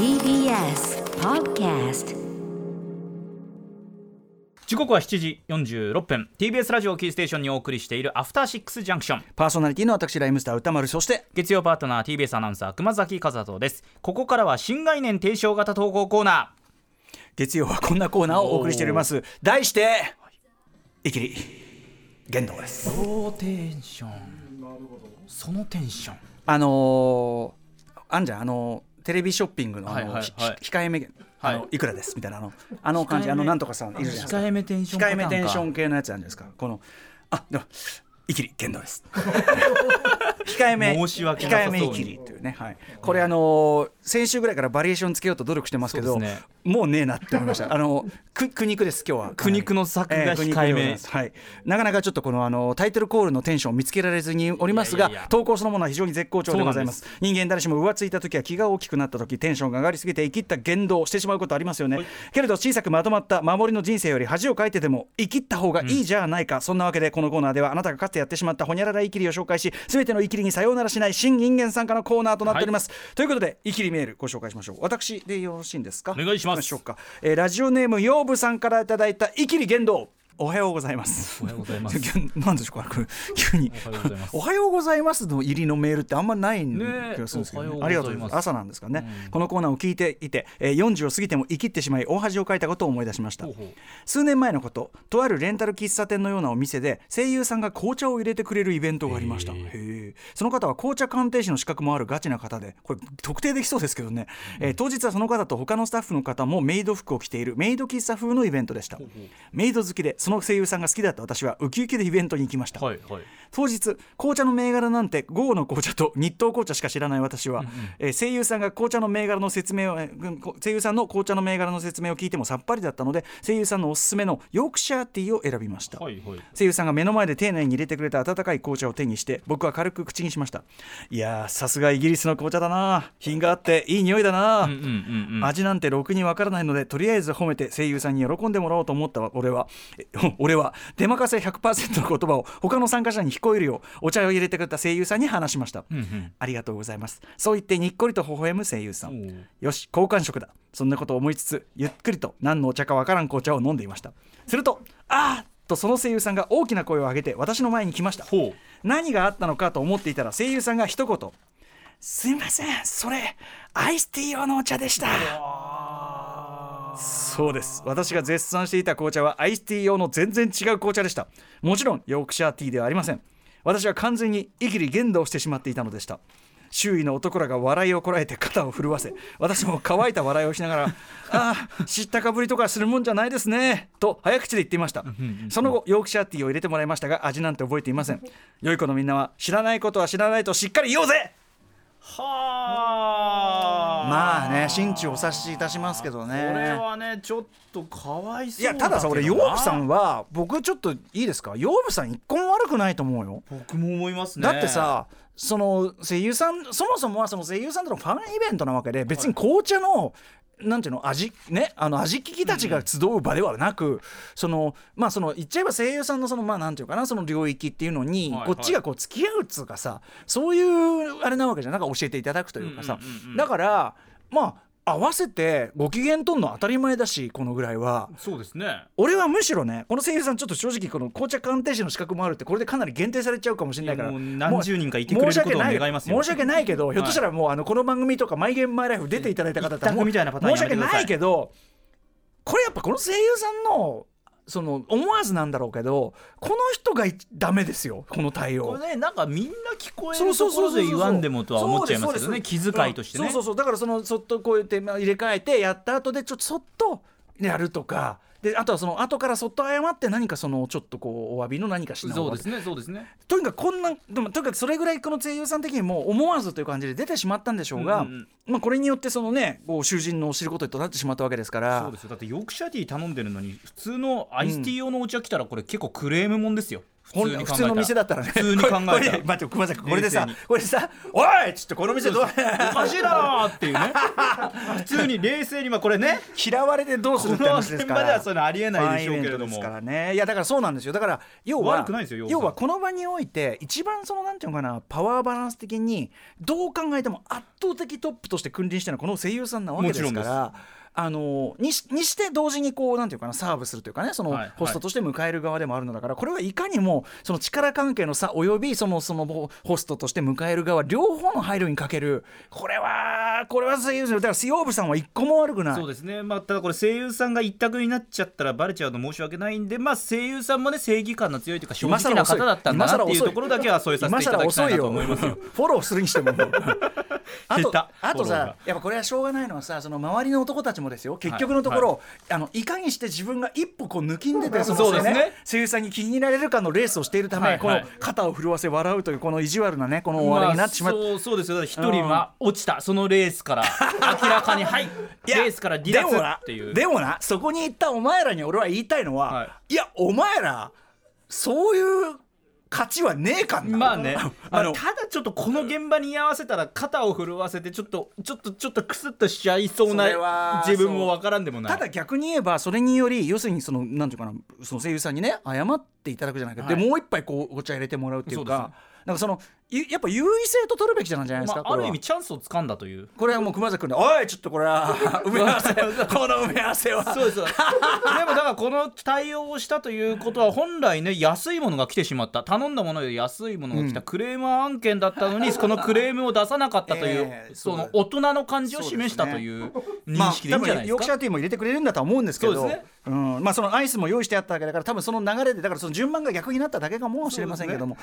TBS Podcast 時刻は7時46分。TBS ラジオキーステーションにお送りしているアフターシックスジャンクションパーソナリティの私ライムスター歌丸。そして月曜パートナー TBS アナウンサー熊崎和人です。ここからは新概念提唱型投稿コーナ月曜はこんなコーナーをお送りしております。題していきり言動です。ーローテンション？そのテンション。あのー、あんじゃん。あのーテレビショッピングのあの、はいはい。はいひ控えめあの、はいい、くらです？みたいなあのあの感じ。あのなんとかさんいるじゃないですか。控えめテンション系のやつあるんですか。このあでもいきり言動です。控えめ申し控えめいきりというね、はい、これあのー先週ぐらいからバリエーションつけようと努力してますけどね。もうねえなって思いました。あのく苦肉です今日は。苦肉の策が控えめ。でございますはい、なかなかちょっとこのあのタイトルコールのテンションを見つけられずにおりますがいやいやいや投稿そのものは非常に絶好調でございます。そ人間誰しも浮ついた時は気が大きくなった時テンションが上がりすぎて生きった言動をしてしまうことありますよね、けれど小さくまとまった守りの人生より恥をかいてでも生きった方がいいじゃないか、そんなわけでこのコーナーではあなたがかつてやってしまったほにゃららイキリを紹介し全てのイキリにさようならしない新人間参加のコーナーとなっております、ということでイキリメールご紹介しましょう。私でよろしいんですか？お願いします。しょうか、えーラジオネームヨーブさんからいただいたイキリ言動おはようございます。おはようございます。なんでしょうか、急に。おはようございます。の入りのメールってあんまない気がするんですけど、ね。おはようございます。ありがとうございます。朝なんですかね、このコーナーを聞いていて、えー、40を過ぎても生きってしまい大恥をかいたことを思い出しました。ほうほう。数年前のこととあるレンタル喫茶店のようなお店で声優さんが紅茶を入れてくれるイベントがありました。へえその方は紅茶鑑定士の資格もあるガチな方でこれ特定できそうですけどね、えー当日はその方と他のスタッフの方もメイド服を着ているメイド喫茶風のイベントでした。メイド好きでその声優さんが好きだった私はウキウキでイベントに行きました、はいはい。当日紅茶の銘柄なんて豪の紅茶と日東紅茶しか知らない私は、えー声優さんが紅茶の銘柄の説明を、声優さんの紅茶の銘柄の説明を聞いてもさっぱりだったので声優さんのおすすめのヨークシャーティーを選びました、はいはい。声優さんが目の前で丁寧に入れてくれた温かい紅茶を手にして僕は軽く口にしました。いやーさすがイギリスの紅茶だな。品があっていい匂いだな、うんうんうんうん。味なんてろくにわからないのでとりあえず褒めて声優さんに喜んでもらおうと思った俺は。え 俺は出任せ100%の言葉を他の参加者に聞こえるようお茶を入れてくれた声優さんに話しました、うんうん。ありがとうございます。そう言ってにっこりと微笑む声優さおんう。よし好感触だ。そんなことを思いつつゆっくりと何のお茶かわからん紅茶を飲んでいました。するとあーとその声優さんが大きな声を上げて私の前に来ました。何があったのかと思っていたら声優さんが一言「すいませんそれアイスティー用のお茶でした」そうです。私が絶賛していた紅茶はアイスティー用の全然違う紅茶でした。もちろんヨークシャーティーではありません。私は完全にイキリ言動してしまっていたのでした。周囲の男らが笑いをこらえて肩を震わせ私も乾いた笑いをしながら「ああ知ったかぶりとかするもんじゃないですね」と早口で言っていました。その後ヨークシャーティーを入れてもらいましたが味なんて覚えていません。良い子のみんなは知らないことは知らないとしっかり言おうぜはあ。まあね心中お察しいたしますけどね。これはねちょっとかわいそういやたださ俺ヨーブさんは僕ちょっといいですか？ヨーブさん一個も悪くないと思うよ。僕も思いますね。だってさその声優さんそもそもはその声優さんとのファンイベントなわけで別に紅茶の、なんていうの味ねあの味聞きたちが集う場ではなく、そのまあその言っちゃえば声優さんのそのまあなんていうかなその領域っていうのに、はいはい。こっちがこう付き合うっつうかさそういうあれなわけじゃん。なんか教えていただくというかさ、うんうんうんうん。だからまあ合わせてご機嫌とんの当たり前だしこのぐらいは。そうですね。俺はむしろねこの声優さんちょっと正直この紅茶鑑定士の資格もあるってこれでかなり限定されちゃうかもしれないから。もう何十人かいてくれることを願いますよ。申し訳ないけどひょっとしたらもうあのこの番組とか「マイ・ゲーム・マイ・ライフ」出ていただいた方だったら申し訳ないけどこれやっぱこの声優さんのその思わずなんだろうけどこの人がいダメですよこの対応。これねなんかみんな聞こえそうるところそうそう。そうで言わんでもとは思っちゃいますけどね。気遣いとしてね。うんそうそうそう。だからそのそっとこうやってまあ入れ替えてやった後でちょっとそっとやるとか。であとはその後からそっと謝って何かそのちょっとこうお詫びの何かしなそうですねそうですね。とにかくこんなでもとにかくそれぐらいこの声優さん的にも思わずという感じで出てしまったんでしょうが、うんうんうん。まあ、これによってそのねこう囚人の知ることとなってしまったわけですから。そうですよ。だってヨークシャーティー頼んでるのに普通のアイスティー用のお茶来たらこれ結構クレームもんですよ。普ほん普通普通の店だったらね。普通に考えた待って熊崎君これでさこれでさ「おい!」っつってこの店どう？おかしいだろっていうね。普通に冷静にまあこれね。嫌われてどうするって話ですから。ではそういうのありえないでしょうけれども。からね。いやだからそうなんですよ。だから要は悪くないですよ要は。この場において一番そのなんていうのかなパワーバランス的にどう考えても圧倒的トップとして君臨してるのはこの声優さんなわけですもちろんから。あのにしにして同時にこうなんていうかなサーブするというかねそのはいホストとして迎える側でもあるのだから、これはいかにもその力関係の差およびそのそのホストとして迎える側両方の配慮にかける。これはこれは声優だからスヨーブさんは一個も悪くないそうですね、まあ、ただこれ声優さんが一択になっちゃったらバレちゃうの申し訳ないんで、まあ、声優さんもね正義感の強いというか正今直な方だったんだなっていうところだけはそういうさせていただきたいなと思いますよ。フォローするにしても。あとあとさやっぱこれはしょうがないのはさその周りの男たちもですよ。結局のところ、い、あのいかにして自分が一歩こう抜きんでてそのそうですね。声優さんに気に入られるかのレースをしているため、このはい。はい肩を震わせ笑うというこの意地悪なねこの終わりになってしまって。まあそうそうですよ。一人は落ちた。そのレースから 明らかにはい。レースから離脱っていう。でもなそこに行ったお前らに俺は言いたいのは、、はいやお前らそういう価値はねえかまあね、あまあのただちょっとこの現場に居合わせたら肩を震わせてちょっとちょっとちょっとクスッとしちゃいそうな自分もわからんでもない。ただ逆に言えばそれにより要するにそのなんていうかなその声優さんにね謝っていただくじゃないか、はい。でもう一杯こうお茶入れてもらうっていうそうなんかそのゆやっぱ優位性と取るべきじゃないですか、まあ、ある意味チャンスをつかんだという。これはもう熊崎君で「おいちょっとこれは 埋め合わせこの埋め合わせは」そうですでもだからこの対応をしたということは本来ね安いものが来てしまった。頼んだものより安いものが来た。クレーマー案件だったのに、このクレームを出さなかったという、ええその大人の感じを示したという認識でいいんじゃないですか、ヨークシャーティーも入れてくれるんだとは思うんですけどね。うん。まあ、そのアイスも用意してあったわけだから多分その流れでだからその順番が逆になっただけかもしれませんけども、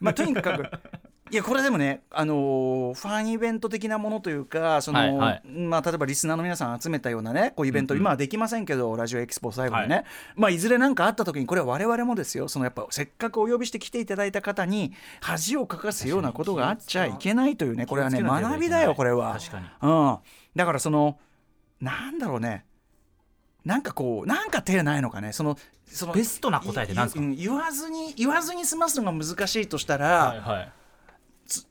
まあ、とにかく いやこれでもね、あのーファンイベント的なものというかその、はいはい。まあ、例えばリスナーの皆さん集めたようなねこうイベント、今はできませんけどラジオエキスポ最後にね、はい。いまあ、いずれ何かあった時にこれは我々もですよ。そのやっぱせっかくお呼びして来ていただいた方に恥をかかすようなことがあっちゃいけないというねこれはね学びだよこれは。うん、だからそのなんだろうねなんかこうなんか手ないのかね。そのそのベストな答えって何ですか？言わずに言わずに済ますのが難しいとしたら、はいはい。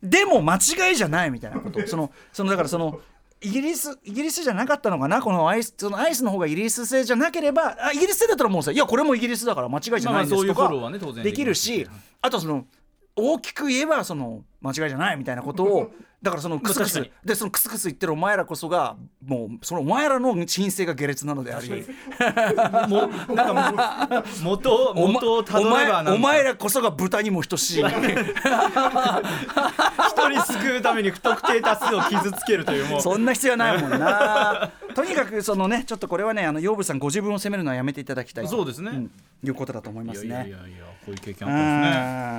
でも間違いじゃないみたいなこと。そのそのだからそのイギリスイギリスじゃなかったのかな？このアイスそのアイスの方がイギリス製じゃなければあイギリス製だったらもうさいやこれもイギリスだから間違いじゃないんですとかできるしあとその大きく言えばその間違いじゃないみたいなことをだからそのクスクス。でそのクスクス言ってるお前らこそがもうそのお前らの神性が下劣なのであり。もうなんかもう元 元をたどればお前らこそが豚にも等しい。一人救うために不特定多数を傷つけるというもう。そんな必要はないもんなとにかくそのねちょっとこれはねあの養分さんご自分を責めるのはやめていただきたいと。そうですね。ん。いうことだと思いますいやいねやいやいやこういう経験あったんで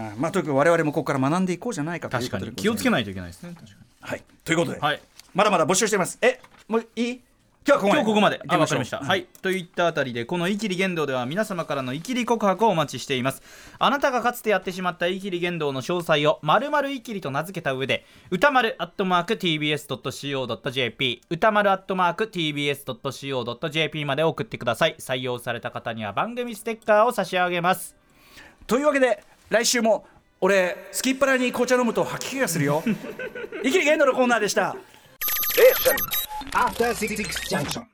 すね。うんまあとにかく我々もここから学んでいこうじゃないかということで確かに。気をつけないといけないですね。確かはい。ということで、にはい。まだまだ募集してます。えもういい？今日はここまで。今日ここまで。あわかりました、はい。といったあたりでこの「イキリ言動」では皆様からのイキリ告白をお待ちしています。あなたがかつてやってしまったイキリ言動の詳細を〇〇イキリと名付けた上で歌丸アットマーク TBS.CO.JP 歌丸アットマーク TBS.CO.JP まで送ってください。採用された方には番組ステッカーを差し上げます。というわけで来週も俺すきっ腹に紅茶飲むと吐き気がするよ。イキリゲンドのコーナーでした After Six Junction.